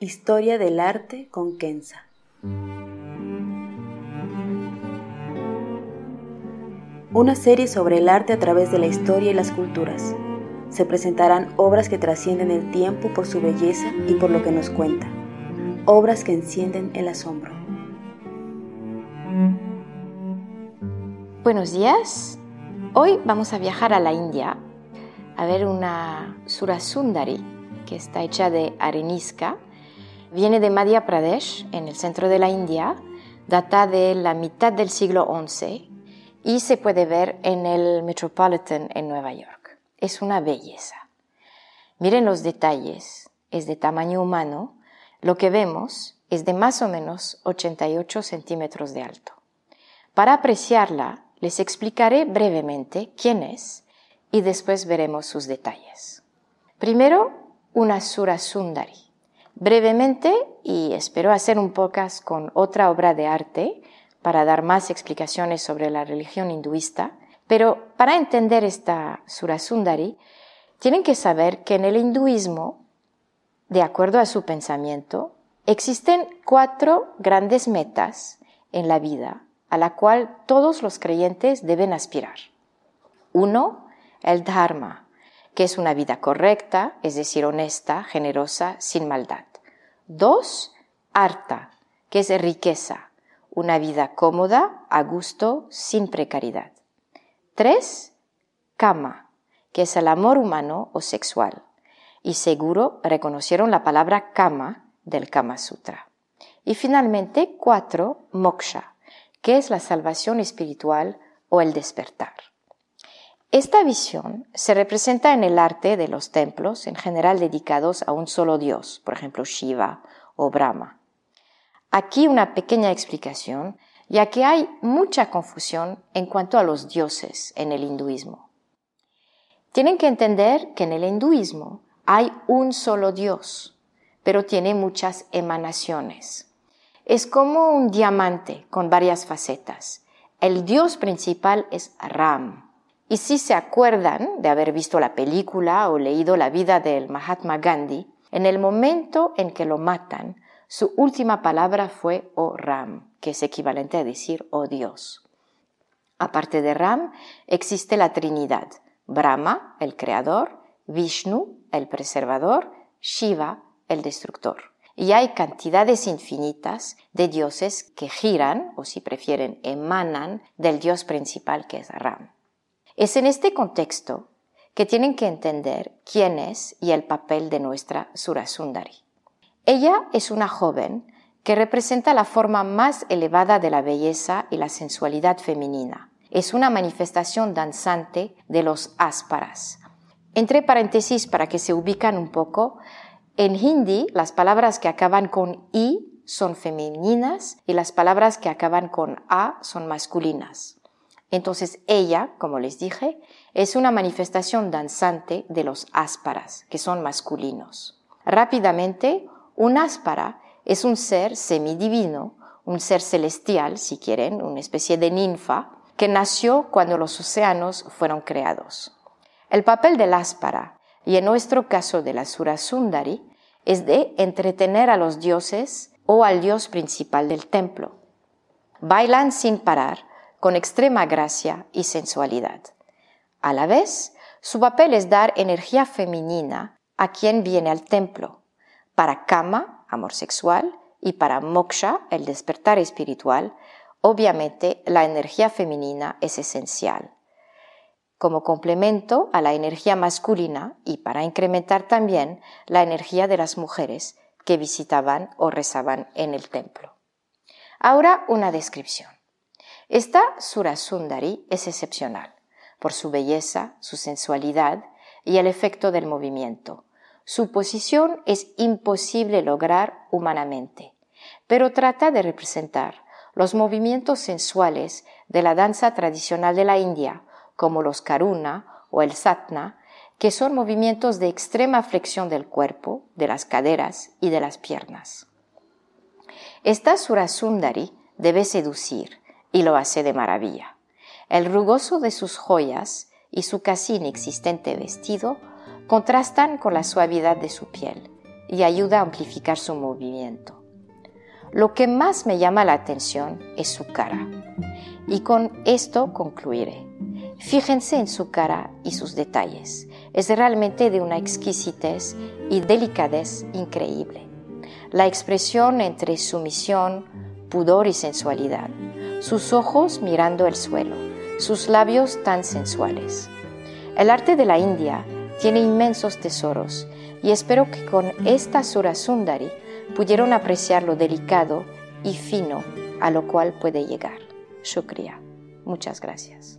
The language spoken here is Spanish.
Historia del arte con Kenza. Una serie sobre el arte a través de la historia y las culturas. Se presentarán obras que trascienden el tiempo por su belleza y por lo que nos cuenta. Obras que encienden el asombro. Buenos días. Hoy vamos a viajar a la India a ver una Surasundari que está hecha de arenisca. Viene de Madhya Pradesh, en el centro de la India, data de la mitad del siglo XI y se puede ver en el Metropolitan en Nueva York. Es una belleza. Miren los detalles. Es de tamaño humano. Lo que vemos es de más o menos 88 centímetros de alto. Para apreciarla, les explicaré brevemente quién es y después veremos sus detalles. Primero, una Sura Sundari. Brevemente, y espero hacer un podcast con otra obra de arte para dar más explicaciones sobre la religión hinduista, pero para entender esta Sura Sundari, tienen que saber que en el hinduismo, de acuerdo a su pensamiento, existen cuatro grandes metas en la vida a la cual todos los creyentes deben aspirar. Uno, el Dharma, que es una vida correcta, es decir, honesta, generosa, sin maldad. Dos, Arta, que es riqueza, una vida cómoda, a gusto, sin precariedad. Tres, Kama, que es el amor humano o sexual. Y seguro reconocieron la palabra Kama del Kama Sutra. Y finalmente, cuatro, Moksha, que es la salvación espiritual o el despertar. Esta visión se representa en el arte de los templos, en general dedicados a un solo dios, por ejemplo Shiva o Brahma. Aquí una pequeña explicación, ya que hay mucha confusión en cuanto a los dioses en el hinduismo. Tienen que entender que en el hinduismo hay un solo dios, pero tiene muchas emanaciones. Es como un diamante con varias facetas. El dios principal es Ram. Y si se acuerdan de haber visto la película o leído la vida del Mahatma Gandhi, en el momento en que lo matan, su última palabra fue O Ram, que es equivalente a decir Oh Dios. Aparte de Ram, existe la Trinidad, Brahma, el creador, Vishnu, el preservador, Shiva, el destructor. Y hay cantidades infinitas de dioses que giran, o si prefieren, emanan del dios principal que es Ram. Es en este contexto que tienen que entender quién es y el papel de nuestra Surasundari. Ella es una joven que representa la forma más elevada de la belleza y la sensualidad femenina. Es una manifestación danzante de los ásparas. Entre paréntesis para que se ubican un poco, en hindi las palabras que acaban con i son femeninas y las palabras que acaban con a son masculinas. Entonces ella, como les dije, es una manifestación danzante de los ásparas, que son masculinos. Rápidamente, un áspara es un ser semidivino, un ser celestial, si quieren, una especie de ninfa, que nació cuando los océanos fueron creados. El papel del áspara, y en nuestro caso de la Surasundari, es de entretener a los dioses o al dios principal del templo. Bailan sin parar, con extrema gracia y sensualidad. A la vez, su papel es dar energía femenina a quien viene al templo, para kama, amor sexual, y para moksha, el despertar espiritual, Obviamente, la energía femenina es esencial como complemento a la energía masculina y para incrementar también la energía de las mujeres que visitaban o rezaban en el templo. Ahora una descripción. Esta Surasundari es excepcional por su belleza, su sensualidad y el efecto del movimiento. Su posición es imposible lograr humanamente, pero trata de representar los movimientos sensuales de la danza tradicional de la India, como los karuna o el satna, que son movimientos de extrema flexión del cuerpo, de las caderas y de las piernas. Esta Surasundari debe seducir y lo hace de maravilla. El rugoso de sus joyas y su casi inexistente vestido contrastan con la suavidad de su piel y ayuda a amplificar su movimiento. Lo que más me llama la atención es su cara. Y con esto concluiré. Fíjense en su cara y sus detalles. Es realmente de una exquisitez y delicadez increíble. La expresión entre sumisión, pudor y sensualidad. Sus ojos mirando el suelo. Sus labios tan sensuales. El arte de la India tiene inmensos tesoros y espero que con esta Sura Sundari pudieron apreciar lo delicado y fino a lo cual puede llegar. Shukriya. Muchas gracias.